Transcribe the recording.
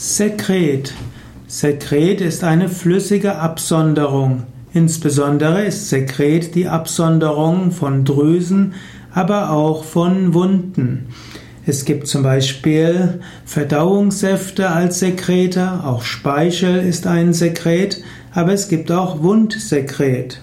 Sekret. Sekret ist eine flüssige Absonderung. Insbesondere ist Sekret die Absonderung von Drüsen, aber auch von Wunden. Es gibt zum Beispiel Verdauungssäfte als Sekrete, auch Speichel ist ein Sekret, aber es gibt auch Wundsekret.